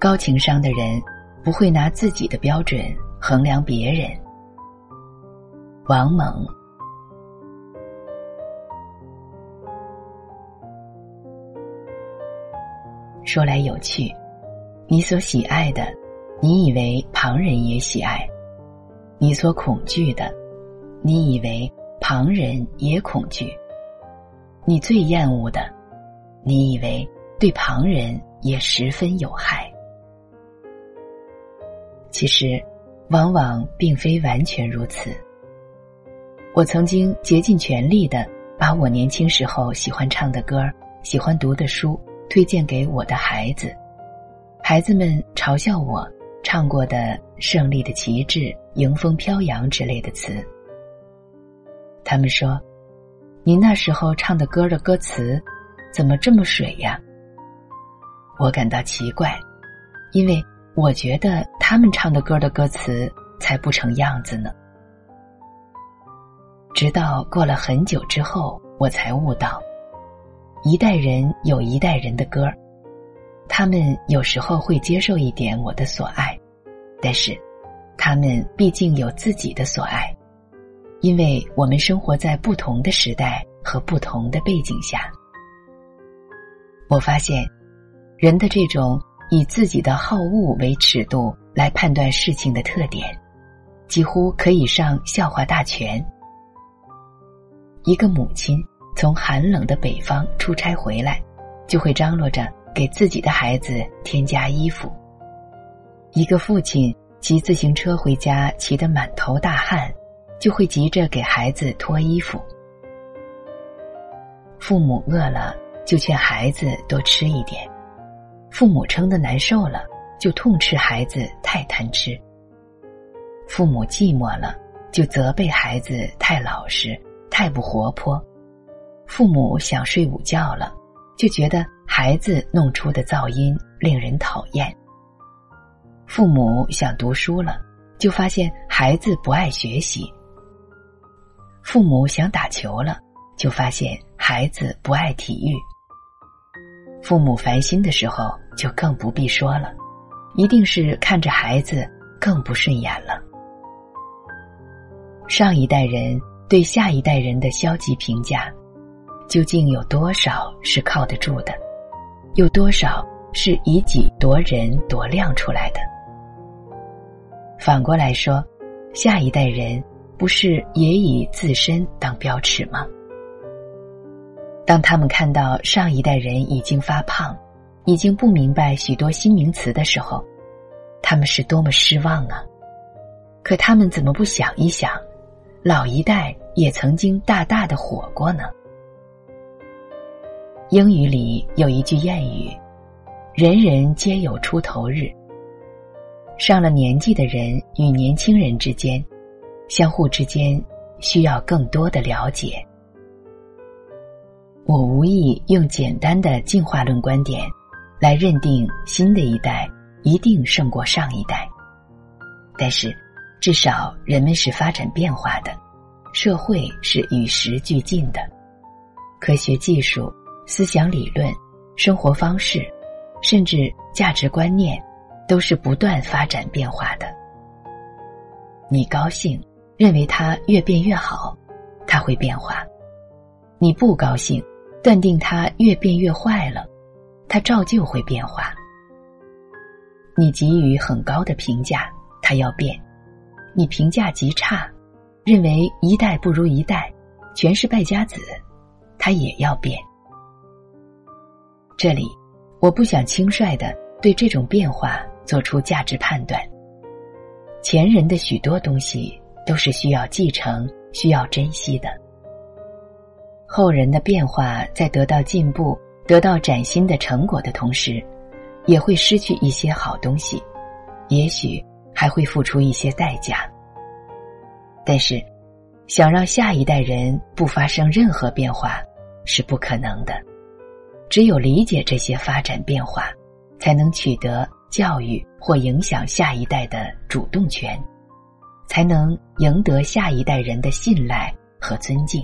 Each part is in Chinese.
高情商的人不会拿自己的标准衡量别人。王蒙。说来有趣，你所喜爱的，你以为旁人也喜爱；你所恐惧的，你以为旁人也恐惧；你最厌恶的，你以为对旁人也十分有害。其实，往往并非完全如此。我曾经竭尽全力的把我年轻时候喜欢唱的歌、喜欢读的书推荐给我的孩子，孩子们嘲笑我唱过的《胜利的旗帜》《迎风飘扬》之类的词。他们说：“你那时候唱的歌的歌词，怎么这么水呀？”我感到奇怪，因为。我觉得他们唱的歌的歌词才不成样子呢。直到过了很久之后，我才悟到，一代人有一代人的歌他们有时候会接受一点我的所爱，但是，他们毕竟有自己的所爱，因为我们生活在不同的时代和不同的背景下。我发现，人的这种。以自己的好恶为尺度来判断事情的特点，几乎可以上笑话大全。一个母亲从寒冷的北方出差回来，就会张罗着给自己的孩子添加衣服；一个父亲骑自行车回家，骑得满头大汗，就会急着给孩子脱衣服。父母饿了，就劝孩子多吃一点。父母撑得难受了，就痛斥孩子太贪吃；父母寂寞了，就责备孩子太老实、太不活泼；父母想睡午觉了，就觉得孩子弄出的噪音令人讨厌；父母想读书了，就发现孩子不爱学习；父母想打球了，就发现孩子不爱体育。父母烦心的时候，就更不必说了，一定是看着孩子更不顺眼了。上一代人对下一代人的消极评价，究竟有多少是靠得住的？有多少是以己夺人夺量出来的？反过来说，下一代人不是也以自身当标尺吗？当他们看到上一代人已经发胖，已经不明白许多新名词的时候，他们是多么失望啊！可他们怎么不想一想，老一代也曾经大大的火过呢？英语里有一句谚语：“人人皆有出头日。”上了年纪的人与年轻人之间，相互之间需要更多的了解。我无意用简单的进化论观点来认定新的一代一定胜过上一代，但是至少人们是发展变化的，社会是与时俱进的，科学技术、思想理论、生活方式，甚至价值观念，都是不断发展变化的。你高兴，认为它越变越好，它会变化；你不高兴。断定它越变越坏了，它照旧会变化。你给予很高的评价，它要变；你评价极差，认为一代不如一代，全是败家子，他也要变。这里，我不想轻率的对这种变化做出价值判断。前人的许多东西都是需要继承、需要珍惜的。后人的变化，在得到进步、得到崭新的成果的同时，也会失去一些好东西，也许还会付出一些代价。但是，想让下一代人不发生任何变化是不可能的。只有理解这些发展变化，才能取得教育或影响下一代的主动权，才能赢得下一代人的信赖和尊敬。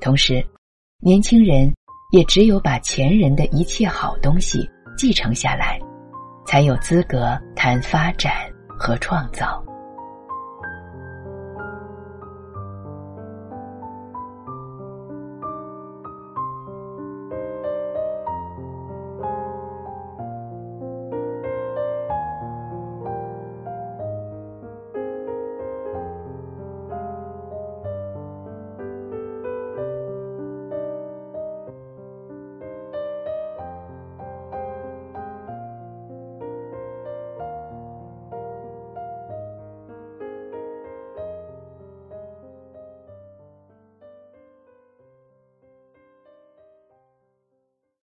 同时，年轻人也只有把前人的一切好东西继承下来，才有资格谈发展和创造。